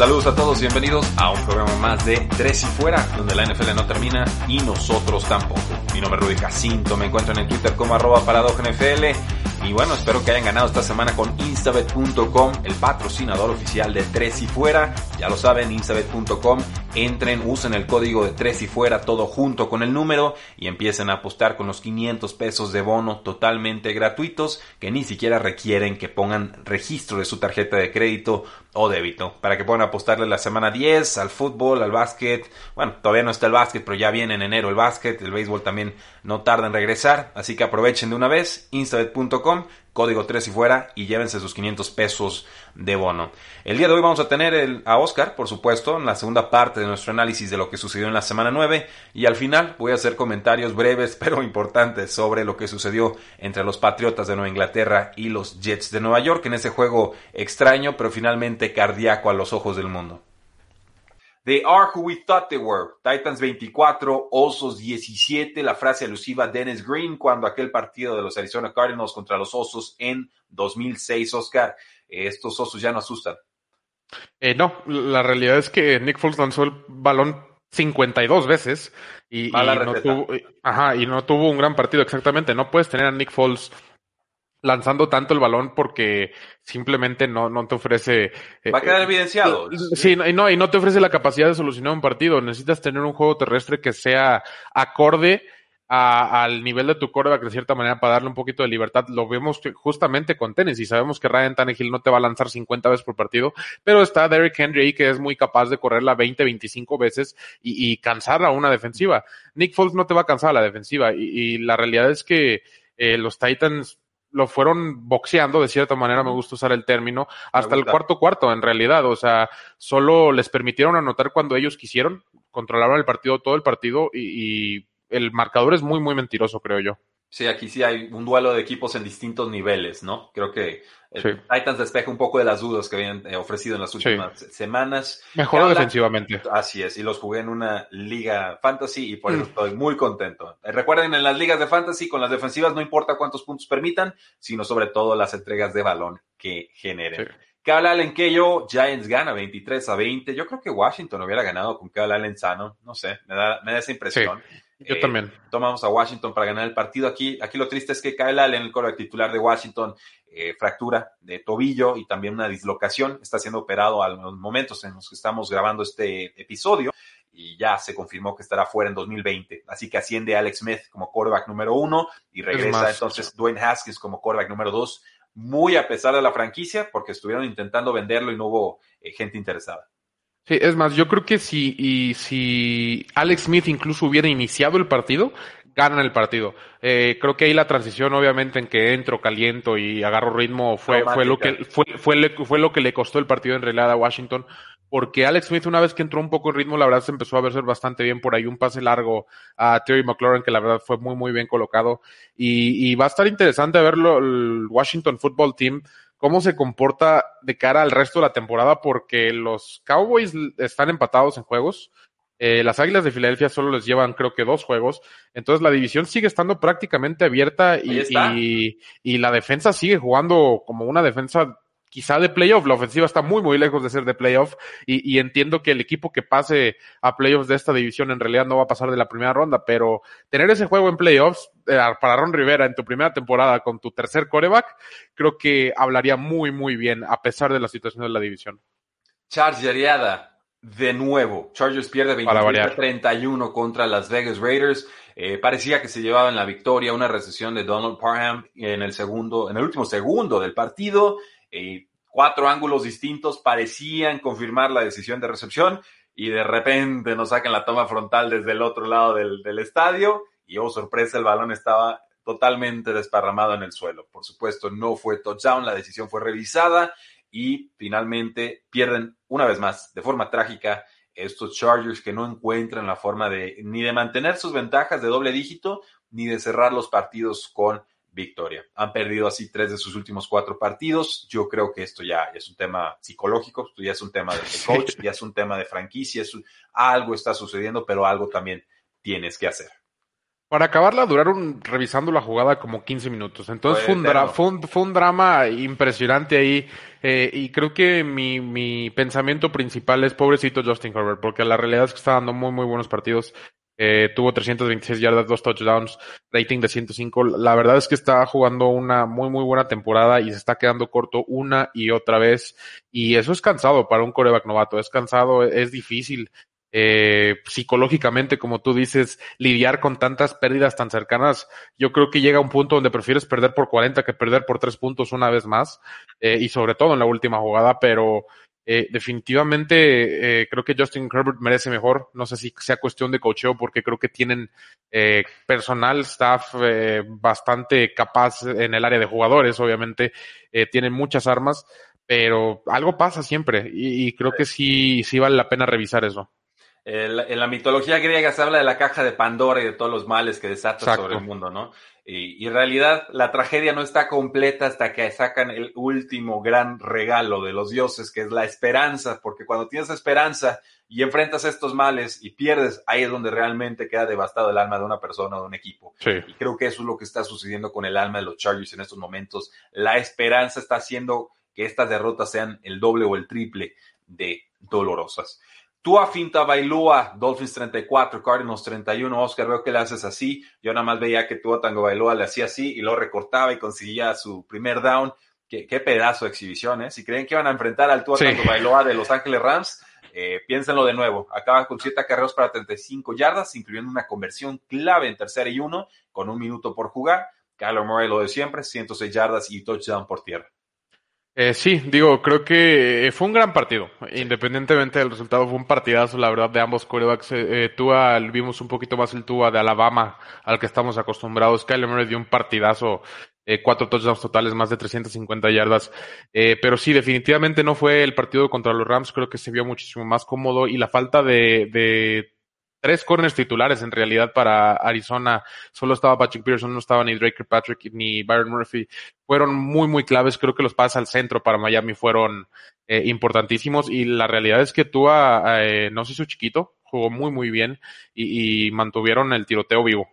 Saludos a todos, bienvenidos a un programa más de Tres y Fuera, donde la NFL no termina y nosotros tampoco. Mi nombre es Rudy Jacinto, me encuentran en Twitter como arroba NFL y bueno, espero que hayan ganado esta semana con instabet.com, el patrocinador oficial de Tres y Fuera. Ya lo saben, instabet.com. Entren, usen el código de Tres y Fuera, todo junto con el número y empiecen a apostar con los 500 pesos de bono totalmente gratuitos que ni siquiera requieren que pongan registro de su tarjeta de crédito o débito para que puedan apostarle la semana 10 al fútbol, al básquet. Bueno, todavía no está el básquet, pero ya viene en enero el básquet. El béisbol también no tarda en regresar. Así que aprovechen de una vez. Instabet.com código 3 y fuera y llévense sus 500 pesos de bono. El día de hoy vamos a tener a Oscar, por supuesto, en la segunda parte de nuestro análisis de lo que sucedió en la semana 9 y al final voy a hacer comentarios breves pero importantes sobre lo que sucedió entre los Patriotas de Nueva Inglaterra y los Jets de Nueva York en ese juego extraño pero finalmente cardíaco a los ojos del mundo. They are who we thought they were. Titans 24, Osos 17. La frase alusiva a Dennis Green cuando aquel partido de los Arizona Cardinals contra los Osos en 2006, Oscar. Estos Osos ya no asustan. Eh, no, la realidad es que Nick Foles lanzó el balón 52 veces y, y no tuvo, ajá, y no tuvo un gran partido exactamente. No puedes tener a Nick Foles lanzando tanto el balón porque simplemente no, no te ofrece... Va a quedar eh, evidenciado. Sí, y no, y no te ofrece la capacidad de solucionar un partido. Necesitas tener un juego terrestre que sea acorde a, al nivel de tu coreback de cierta manera para darle un poquito de libertad. Lo vemos justamente con tenis y sabemos que Ryan Tannehill no te va a lanzar 50 veces por partido, pero está Derrick Henry ahí que es muy capaz de correrla 20, 25 veces y, y cansar a una defensiva. Nick Foles no te va a cansar a la defensiva y, y la realidad es que eh, los Titans lo fueron boxeando, de cierta manera me gusta usar el término, hasta el cuarto cuarto en realidad, o sea, solo les permitieron anotar cuando ellos quisieron, controlaron el partido todo el partido y, y el marcador es muy, muy mentiroso, creo yo. Sí, aquí sí hay un duelo de equipos en distintos niveles, ¿no? Creo que el sí. Titans despeja un poco de las dudas que habían eh, ofrecido en las últimas sí. semanas. Mejoró defensivamente. Así es, y los jugué en una liga fantasy y por eso mm. estoy muy contento. Eh, recuerden, en las ligas de fantasy, con las defensivas no importa cuántos puntos permitan, sino sobre todo las entregas de balón que generen. Sí. Kyle Allen que yo, Giants gana 23 a 20. Yo creo que Washington hubiera ganado con Kyle Allen sano. No sé, me da, me da esa impresión. Sí. Yo eh, también. Tomamos a Washington para ganar el partido. Aquí, aquí lo triste es que Kyle Allen, el coreback titular de Washington, eh, fractura de tobillo y también una dislocación. Está siendo operado a los momentos en los que estamos grabando este episodio y ya se confirmó que estará fuera en 2020. Así que asciende Alex Smith como quarterback número uno y regresa más, entonces Dwayne Haskins como quarterback número dos, muy a pesar de la franquicia, porque estuvieron intentando venderlo y no hubo eh, gente interesada. Sí, es más, yo creo que si, y si Alex Smith incluso hubiera iniciado el partido, ganan el partido. Eh, creo que ahí la transición, obviamente, en que entro, caliento y agarro ritmo, fue, fue lo que, fue, fue, fue lo que le costó el partido en realidad a Washington. Porque Alex Smith, una vez que entró un poco en ritmo, la verdad se empezó a verse bastante bien por ahí. Un pase largo a Terry McLaurin, que la verdad fue muy, muy bien colocado. Y, y va a estar interesante verlo, el Washington Football Team, cómo se comporta de cara al resto de la temporada, porque los Cowboys están empatados en juegos. Eh, las Águilas de Filadelfia solo les llevan creo que dos juegos. Entonces la división sigue estando prácticamente abierta y, y, y, la defensa sigue jugando como una defensa quizá de playoff. La ofensiva está muy, muy lejos de ser de playoff y, y, entiendo que el equipo que pase a playoffs de esta división en realidad no va a pasar de la primera ronda, pero tener ese juego en playoffs eh, para Ron Rivera en tu primera temporada con tu tercer coreback, creo que hablaría muy, muy bien a pesar de la situación de la división. Charles Yariada, de nuevo. Chargers pierde 27-31 contra las Vegas Raiders. Eh, parecía que se llevaba en la victoria una recesión de Donald Parham en el segundo, en el último segundo del partido. Cuatro ángulos distintos parecían confirmar la decisión de recepción y de repente nos sacan la toma frontal desde el otro lado del, del estadio y oh sorpresa el balón estaba totalmente desparramado en el suelo. Por supuesto, no fue touchdown, la decisión fue revisada y finalmente pierden una vez más de forma trágica estos Chargers que no encuentran la forma de ni de mantener sus ventajas de doble dígito ni de cerrar los partidos con victoria. Han perdido así tres de sus últimos cuatro partidos. Yo creo que esto ya es un tema psicológico, esto ya es un tema de coach, ya es un tema de franquicia, algo está sucediendo, pero algo también tienes que hacer. Para acabarla, duraron revisando la jugada como 15 minutos. Entonces fue, un, fue, un, drama impresionante ahí. Eh, y creo que mi, mi pensamiento principal es pobrecito Justin Herbert, porque la realidad es que está dando muy, muy buenos partidos. Eh, tuvo 326 yardas, dos touchdowns, rating de 105. La verdad es que está jugando una muy, muy buena temporada y se está quedando corto una y otra vez. Y eso es cansado para un coreback novato. Es cansado, es difícil eh, psicológicamente, como tú dices, lidiar con tantas pérdidas tan cercanas, yo creo que llega un punto donde prefieres perder por 40 que perder por tres puntos una vez más, eh, y sobre todo en la última jugada, pero eh, definitivamente eh, creo que Justin Herbert merece mejor. No sé si sea cuestión de cocheo, porque creo que tienen eh, personal, staff eh, bastante capaz en el área de jugadores, obviamente, eh, tienen muchas armas, pero algo pasa siempre, y, y creo que sí, sí vale la pena revisar eso en la mitología griega se habla de la caja de Pandora y de todos los males que desata sobre el mundo, ¿no? Y, en realidad la tragedia no está completa hasta que sacan el último gran regalo de los dioses, que es la esperanza, porque cuando tienes esperanza y enfrentas estos males y pierdes, ahí es donde realmente queda devastado el alma de una persona o de un equipo. Y creo que eso es lo que está sucediendo con el alma de los Chargers en estos momentos. La esperanza está haciendo que estas derrotas sean el doble o el triple de dolorosas. Tua Finta Bailúa, Dolphins 34, Cardinals 31. Oscar, veo que le haces así. Yo nada más veía que Tua Tango Bailúa le hacía así y lo recortaba y conseguía su primer down. Qué, qué pedazo de exhibición, ¿eh? Si creen que iban a enfrentar al Tua Tango Bailoa de Los Ángeles Rams, eh, piénsenlo de nuevo. Acaba con siete carreros para 35 yardas, incluyendo una conversión clave en tercera y uno, con un minuto por jugar. Kyler Murray lo de siempre, 106 yardas y touchdown por tierra. Eh, sí, digo, creo que eh, fue un gran partido. Independientemente del resultado, fue un partidazo, la verdad, de ambos corebacks. Eh, eh Tua, vimos un poquito más el Tua de Alabama, al que estamos acostumbrados. Kyler Murray dio un partidazo, eh, cuatro touchdowns totales, más de 350 yardas. Eh, pero sí, definitivamente no fue el partido contra los Rams. Creo que se vio muchísimo más cómodo y la falta de, de tres corners titulares en realidad para Arizona. Solo estaba Patrick Pearson, no estaba ni Drake Patrick ni Byron Murphy. Fueron muy, muy claves. Creo que los pases al centro para Miami fueron eh, importantísimos y la realidad es que Tua eh, no se hizo chiquito, jugó muy, muy bien y, y, mantuvieron el tiroteo vivo.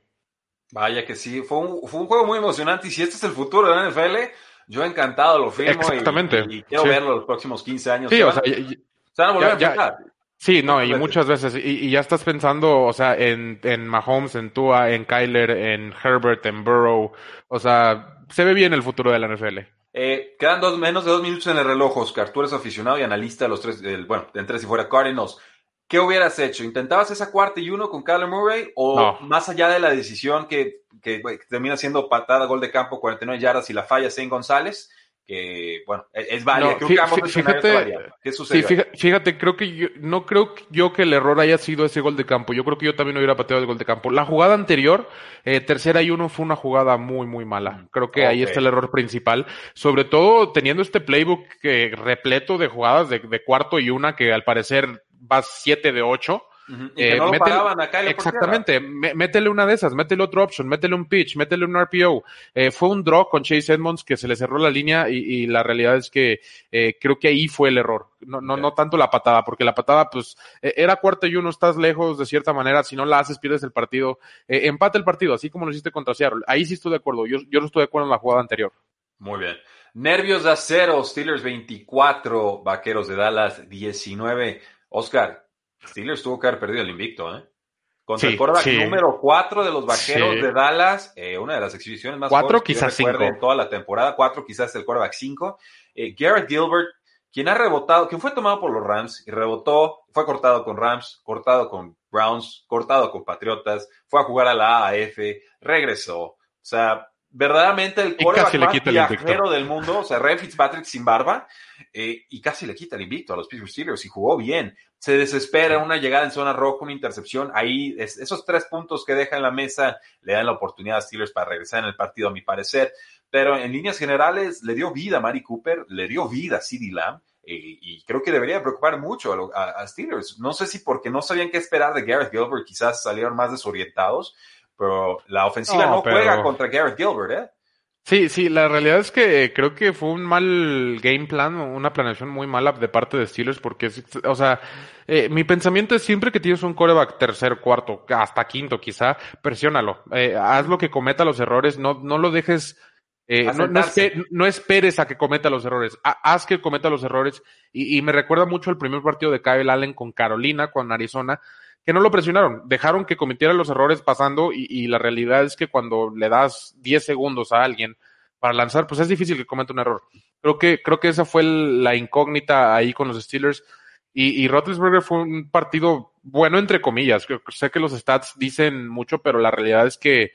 Vaya que sí, fue un, fue un juego muy emocionante y si este es el futuro de la NFL, yo encantado lo firmo Exactamente. Y, y quiero sí. verlo los próximos 15 años. Sí, o sea, se van a volver a enfrentar. Sí, no, y muchas veces, y, y, ya estás pensando, o sea, en, en Mahomes, en Tua, en Kyler, en Herbert, en Burrow, o sea, se ve bien el futuro de la NFL. Eh, quedan dos, menos de dos minutos en el reloj, Oscar. Tú eres aficionado y analista de los tres, del, bueno, de entre si fuera Cardinals. ¿Qué hubieras hecho? ¿Intentabas esa cuarta y uno con Kyler Murray? ¿O no. más allá de la decisión que, que, que, termina siendo patada, gol de campo, 49 yardas y la falla Zane González? Que, bueno, es válida. No, creo que ambos fíjate, ¿Qué sucede? Sí, fíjate, fíjate, creo que yo, no creo yo que el error haya sido ese gol de campo. Yo creo que yo también hubiera pateado el gol de campo. La jugada anterior, eh, tercera y uno, fue una jugada muy, muy mala. Creo que okay. ahí está el error principal. Sobre todo teniendo este playbook que, repleto de jugadas de, de cuarto y una que al parecer va siete de ocho. Uh -huh. Y que eh, métele, acá exactamente, métele una de esas, métele otro option, métele un pitch, métele un RPO. Eh, fue un draw con Chase Edmonds que se le cerró la línea y, y la realidad es que eh, creo que ahí fue el error. No, no, no tanto la patada, porque la patada, pues, eh, era cuarta y uno, estás lejos de cierta manera, si no la haces, pierdes el partido. Empate el partido, así como lo hiciste contra Seattle. Ahí sí estoy de acuerdo, yo, yo no estoy de acuerdo en la jugada anterior. Muy bien. Nervios de acero, Steelers 24, Vaqueros de Dallas 19. Oscar, Steelers tuvo que haber perdido el invicto, ¿eh? Contra sí, el quarterback sí. número 4 de los vaqueros sí. de Dallas, eh, una de las exhibiciones más cuatro, quizás que en toda la temporada, 4 quizás el quarterback 5. Eh, Garrett Gilbert, quien ha rebotado, quien fue tomado por los Rams y rebotó, fue cortado con Rams, cortado con Browns, cortado con Patriotas, fue a jugar a la AAF, regresó. O sea, verdaderamente el quarterback más viajero del mundo, o sea, Ray Fitzpatrick sin barba, eh, y casi le quita el invicto a los Pittsburgh Steelers y jugó bien. Se desespera una llegada en zona roja, una intercepción. Ahí, esos tres puntos que deja en la mesa le dan la oportunidad a Steelers para regresar en el partido, a mi parecer. Pero en líneas generales, le dio vida a Mari Cooper, le dio vida a CeeDee Lamb. Eh, y creo que debería preocupar mucho a, Steelers. No sé si porque no sabían qué esperar de Gareth Gilbert, quizás salieron más desorientados, pero la ofensiva no, juega contra Gareth Gilbert, ¿eh? Sí, sí, la realidad es que creo que fue un mal game plan, una planeación muy mala de parte de Steelers, porque, o sea, eh, mi pensamiento es siempre que tienes un coreback tercer, cuarto, hasta quinto quizá, presiónalo, eh, haz lo que cometa los errores, no, no lo dejes, eh, no, no, esperes a que cometa los errores, haz que cometa los errores, y, y me recuerda mucho el primer partido de Kyle Allen con Carolina, con Arizona, que no lo presionaron, dejaron que cometiera los errores pasando y, la realidad es que cuando le das 10 segundos a alguien para lanzar, pues es difícil que cometa un error. Creo que, creo que esa fue la incógnita ahí con los Steelers y, y fue un partido bueno entre comillas. Sé que los stats dicen mucho, pero la realidad es que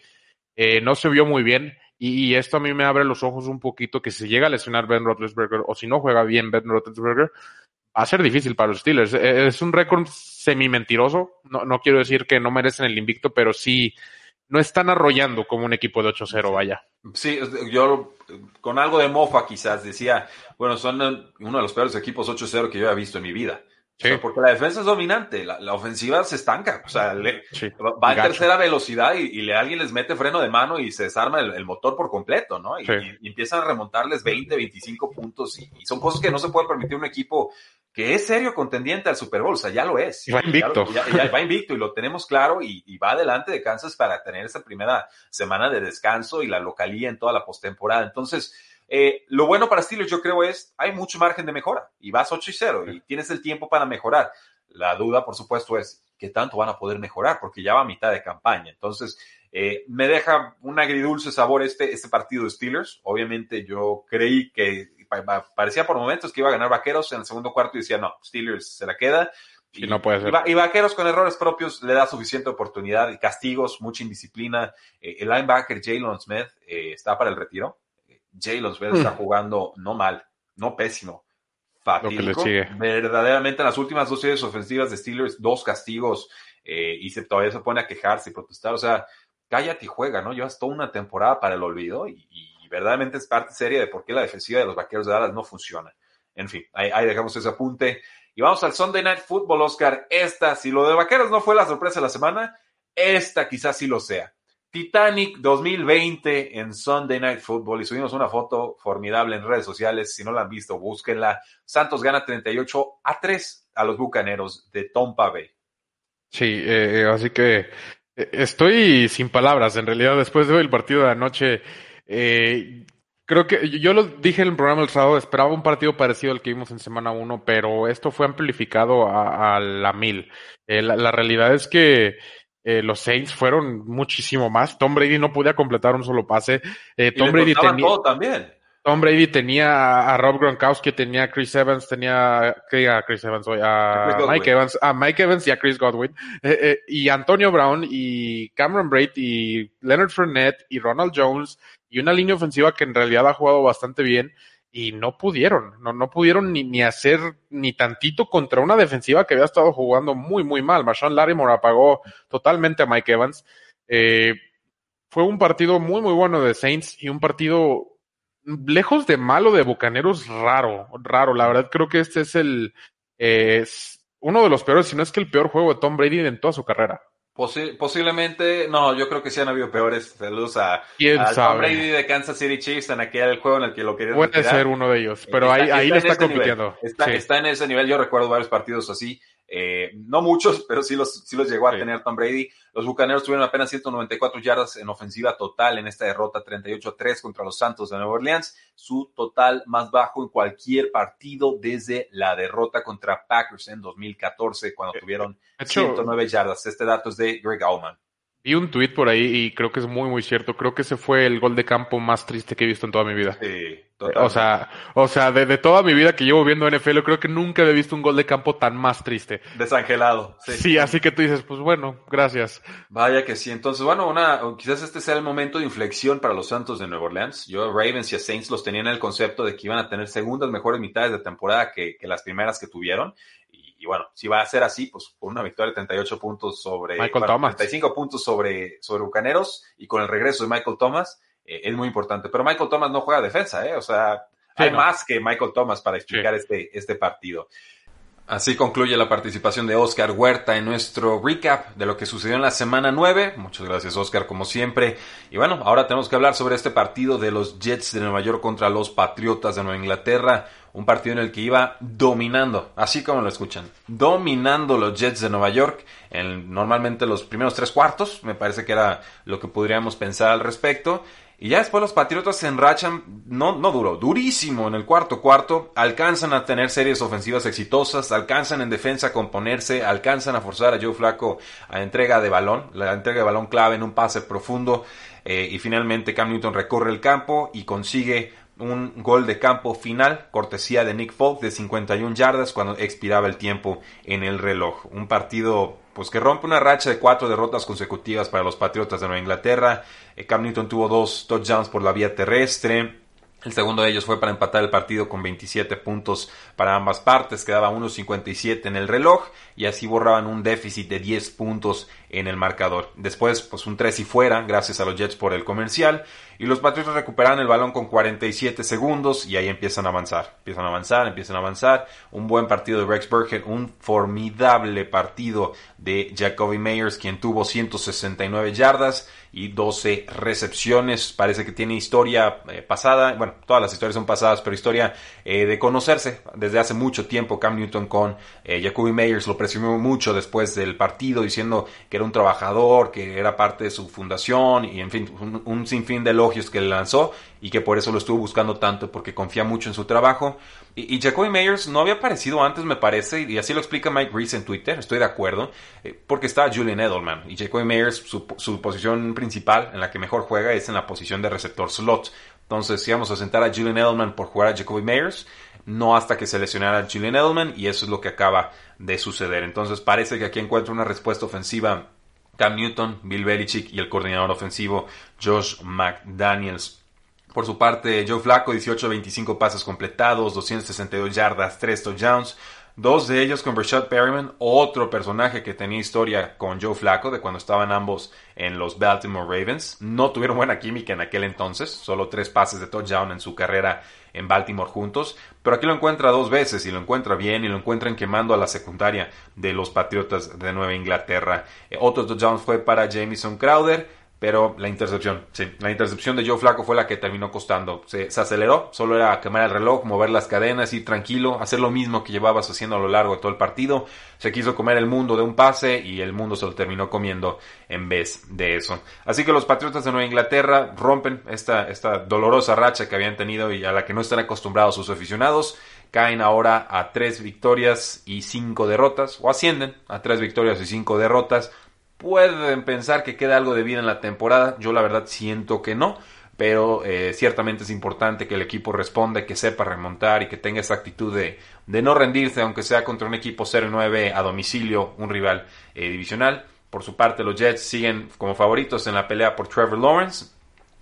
eh, no se vio muy bien y, esto a mí me abre los ojos un poquito que si llega a lesionar Ben Roethlisberger o si no juega bien Ben Roethlisberger, va a ser difícil para los Steelers. E, es un récord semi mentiroso. No, no quiero decir que no merecen el invicto, pero sí no están arrollando como un equipo de 8-0, vaya. Sí, yo con algo de mofa quizás decía, bueno, son uno de los peores equipos 8-0 que yo he visto en mi vida. porque la defensa es dominante, la, ofensiva se estanca, o sea, va a tercera velocidad y, le, alguien les mete freno de mano y se desarma el, motor por completo, ¿no? Y, empiezan a remontarles 20, 25 puntos y, son cosas que no se puede permitir un equipo que es serio contendiente al Super Bowl, o sea, ya lo es. va invicto. Ya, va invicto y lo tenemos claro y, va adelante de Kansas para tener esa primera semana de descanso y la localía en toda la postemporada. Entonces, eh, lo bueno para Steelers yo creo es, hay mucho margen de mejora y vas 8 y 0 y tienes el tiempo para mejorar. La duda, por supuesto, es qué tanto van a poder mejorar porque ya va a mitad de campaña. Entonces, eh, me deja un agridulce sabor este, este partido de Steelers. Obviamente yo creí que parecía por momentos que iba a ganar Vaqueros en el segundo cuarto y decía, no, Steelers se la queda. Y, no puede ser. Y, Vaqueros con errores propios le da suficiente oportunidad y castigos, mucha indisciplina. Eh, el linebacker Jalen Smith eh, está para el retiro. Jalen Smith está mm. jugando no mal, no pésimo. Fatídico. Verdaderamente en las últimas dos series ofensivas de Steelers, dos castigos eh, y se, todavía se pone a quejarse y protestar. O sea, cállate y juega, ¿no? Llevas toda una temporada para el olvido y verdaderamente es parte seria de por qué la defensiva de los vaqueros de Dallas no funciona. En fin, ahí, dejamos ese apunte. Y vamos al Sunday Night Football, Oscar. Esta, si lo de vaqueros no fue la sorpresa de la semana, esta quizás sí lo sea. Titanic 2020 en Sunday Night Football y subimos una foto formidable en redes sociales. Si no la han visto, búsquenla. Santos gana 38 a 3 a los bucaneros de Tampa Bay. Sí, eh, así que eh, estoy sin palabras. En realidad, después del partido de anoche, eh, creo que yo lo dije en el programa del sábado, esperaba un partido parecido al que vimos en semana 1, pero esto fue amplificado a, la mil. Eh, la, realidad es que eh, los Saints fueron muchísimo más. Tom Brady no podía completar un solo pase. Eh, Tom Brady tenía. Todo también. Tom Brady tenía a Rob Gronkowski, tenía a Chris Evans, tenía a Chris Evans, a Mike Evans, a Mike Evans y a Chris Godwin, y Antonio Brown y Cameron Braid y Leonard Fournette y Ronald Jones y una línea ofensiva que en realidad ha jugado bastante bien y no pudieron, no, no pudieron ni, ni hacer ni tantito contra una defensiva que había estado jugando muy, muy mal. Marshawn Larimore apagó totalmente a Mike Evans. Eh, fue un partido muy, muy bueno de Saints y un partido lejos de malo de Bucaneros, raro, raro. La verdad creo que este es el es uno de los peores, si no es que el peor juego de Tom Brady en toda su carrera. Posiblemente, no, yo creo que sí han habido peores. Saludos a, Tom Brady de Kansas City Chiefs en aquel juego en el que lo querían Puede ser uno de ellos, pero ahí, ahí le está compitiendo. está en ese nivel, yo recuerdo varios partidos así. Eh, no muchos, pero sí los, sí los llegó a tener Tom Brady. Los Bucaneros tuvieron apenas 194 yardas en ofensiva total en esta derrota 38-3 contra los Santos de Nueva Orleans, su total más bajo en cualquier partido desde la derrota contra Packers en 2014 cuando eh, tuvieron 109 yardas. Este dato es de Greg Allman. Vi un tweet por ahí y creo que es muy, muy cierto. Creo que ese fue el gol de campo más triste que he visto en toda mi vida. Sí, O sea, o sea, de, toda mi vida que llevo viendo NFL, creo que nunca he visto un gol de campo tan más triste. Desangelado. Sí. sí, así que tú dices, pues bueno, gracias. Vaya que sí. Entonces, bueno, una, quizás este sea el momento de inflexión para los Santos de Nueva Orleans. Yo Ravens y a Saints los tenían en el concepto de que iban a tener segundas mejores mitades de temporada que, que las primeras que tuvieron Y bueno, si va a ser así, pues con una victoria de 38 puntos sobre Michael Thomas. 35 puntos sobre, sobre Bucaneros y con el regreso de Michael Thomas, eh, es muy importante. Pero Michael Thomas no juega defensa, ¿eh? O sea, Sí, hay no. más que Michael Thomas para explicar este, este partido. Así concluye la participación de Oscar Huerta en nuestro recap de lo que sucedió en la semana 9. Muchas gracias Oscar como siempre. Y bueno, ahora tenemos que hablar sobre este partido de los Jets de Nueva York contra los Patriotas de Nueva Inglaterra. Un partido en el que iba dominando, así como lo escuchan, dominando los Jets de Nueva York en normalmente los primeros tres cuartos. Me parece que era lo que podríamos pensar al respecto. Y ya después los Patriotas se enrachan, no, no duro, durísimo en el cuarto cuarto, alcanzan a tener series ofensivas exitosas, alcanzan en defensa a componerse, alcanzan a forzar a Joe Flaco a entrega de balón, la entrega de balón clave en un pase profundo, eh, y finalmente Cam Newton recorre el campo y consigue un gol de campo final, cortesía de Nick Folk de 51 yardas cuando expiraba el tiempo en el reloj. Un partido pues que rompe una racha de cuatro derrotas consecutivas para los Patriotas de Nueva Inglaterra. Eh, Cam Newton tuvo dos touchdowns por la vía terrestre. El segundo de ellos fue para empatar el partido con 27 puntos para ambas partes, quedaba 1.57 en el reloj y así borraban un déficit de 10 puntos en el marcador. Después, pues un 3 y fuera, gracias a los Jets por el comercial, y los Patriotas recuperan el balón con 47 segundos y ahí empiezan a avanzar, empiezan a avanzar, empiezan a avanzar. Un buen partido de Rex Burkhead, un formidable partido de Jacoby Meyers, quien tuvo 169 yardas y 12 recepciones. Parece que tiene historia eh, pasada, bueno, todas las historias son pasadas, pero historia eh, de conocerse desde hace mucho tiempo Cam Newton con eh, Jacoby Meyers. Lo presumió mucho después del partido diciendo que era un trabajador, que era parte de su fundación y en fin, un, sinfín de elogios que le lanzó y que por eso lo estuvo buscando tanto porque confía mucho en su trabajo. Y, Jacoby Meyers no había aparecido antes, me parece, y así lo explica Mike Reese en Twitter, estoy de acuerdo, porque está Julian Edelman. Y Jacoby Meyers, su, su posición principal en la que mejor juega es en la posición de receptor slot. Entonces, si vamos a sentar a Julian Edelman por jugar a Jacoby Meyers, no hasta que se lesionara a Julian Edelman, y eso es lo que acaba de suceder. Entonces, parece que aquí encuentra una respuesta ofensiva Cam Newton, Bill Belichick y el coordinador ofensivo Josh McDaniels. Por su parte, Joe Flacco, 18 25 pases completados, 262 yardas, 3 touchdowns. Dos de ellos con Rashad Perryman, otro personaje que tenía historia con Joe Flacco de cuando estaban ambos en los Baltimore Ravens. No tuvieron buena química en aquel entonces, solo tres pases de touchdown en su carrera en Baltimore juntos, pero aquí lo encuentra dos veces y lo encuentra bien y lo encuentran quemando a la secundaria de los Patriotas de Nueva Inglaterra. Eh, otro touchdown fue para Jamison Crowder, pero la intercepción, sí, la intercepción de Joe Flaco fue la que terminó costando. Se, aceleró, solo era quemar el reloj, mover las cadenas, ir tranquilo, hacer lo mismo que llevabas haciendo a lo largo de todo el partido. Se quiso comer el mundo de un pase y el mundo se lo terminó comiendo en vez de eso. Así que los Patriotas de Nueva Inglaterra rompen esta, esta dolorosa racha que habían tenido y a la que no están acostumbrados sus aficionados. Caen ahora a tres victorias y cinco derrotas, o ascienden a tres victorias y cinco derrotas pueden pensar que queda algo de vida en la temporada. Yo la verdad siento que no. Pero eh, ciertamente es importante que el equipo responda, que sepa remontar y que tenga esa actitud de, de no rendirse, aunque sea contra un equipo 0-9 a domicilio, un rival eh, divisional. Por su parte, los Jets siguen como favoritos en la pelea por Trevor Lawrence.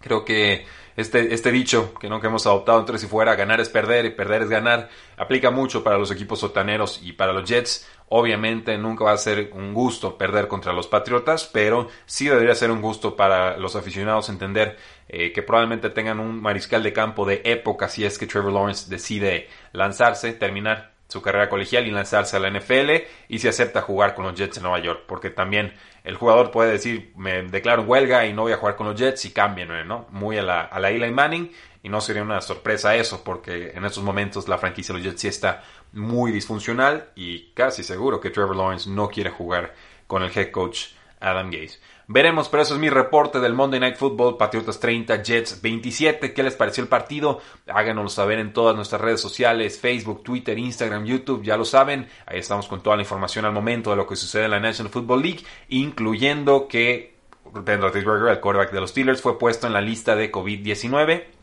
Creo que este, este dicho que no que hemos adoptado entre si fuera ganar es perder y perder es ganar aplica mucho para los equipos sotaneros y para los Jets. Obviamente nunca va a ser un gusto perder contra los Patriotas, pero sí debería ser un gusto para los aficionados entender eh, que probablemente tengan un mariscal de campo de época si es que Trevor Lawrence decide lanzarse, terminar su carrera colegial y lanzarse a la NFL y si acepta jugar con los Jets en Nueva York, porque también el jugador puede decir me declaro huelga y no voy a jugar con los Jets y cambien, ¿no? Muy a la, a la Eli Manning y no sería una sorpresa eso, porque en estos momentos la franquicia de los Jets sí está muy disfuncional y casi seguro que Trevor Lawrence no quiere jugar con el head coach Adam Gase. Veremos, pero eso es mi reporte del Monday Night Football, Patriotas 30, Jets 27. ¿Qué les pareció el partido? Háganoslo saber en todas nuestras redes sociales, Facebook, Twitter, Instagram, YouTube, ya lo saben. Ahí estamos con toda la información al momento de lo que sucede en la National Football League, incluyendo que Ben Roethlisberger, el quarterback de los Steelers, fue puesto en la lista de COVID-19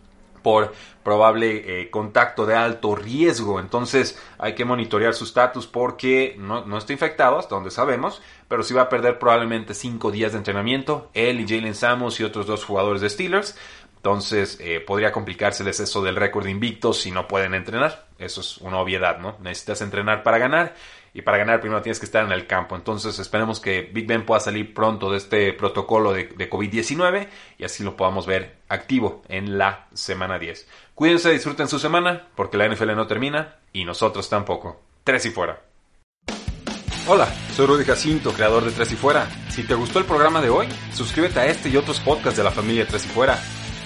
por probable eh, contacto de alto riesgo. Entonces hay que monitorear su estatus porque no, no, está infectado hasta donde sabemos, pero sí va a perder probablemente cinco días de entrenamiento. Él y Jalen Samos y otros dos jugadores de Steelers. Entonces eh, podría complicárseles eso del récord invicto si no pueden entrenar. Eso es una obviedad, ¿no? Necesitas entrenar para ganar. Y para ganar primero tienes que estar en el campo. Entonces esperemos que Big Ben pueda salir pronto de este protocolo de, de COVID-19 y así lo podamos ver activo en la semana 10. Cuídense, disfruten su semana porque la NFL no termina y nosotros tampoco. Tres y fuera. Hola, soy Rudy Jacinto, creador de Tres y Fuera. Si te gustó el programa de hoy, suscríbete a este y otros podcasts de la familia Tres y Fuera.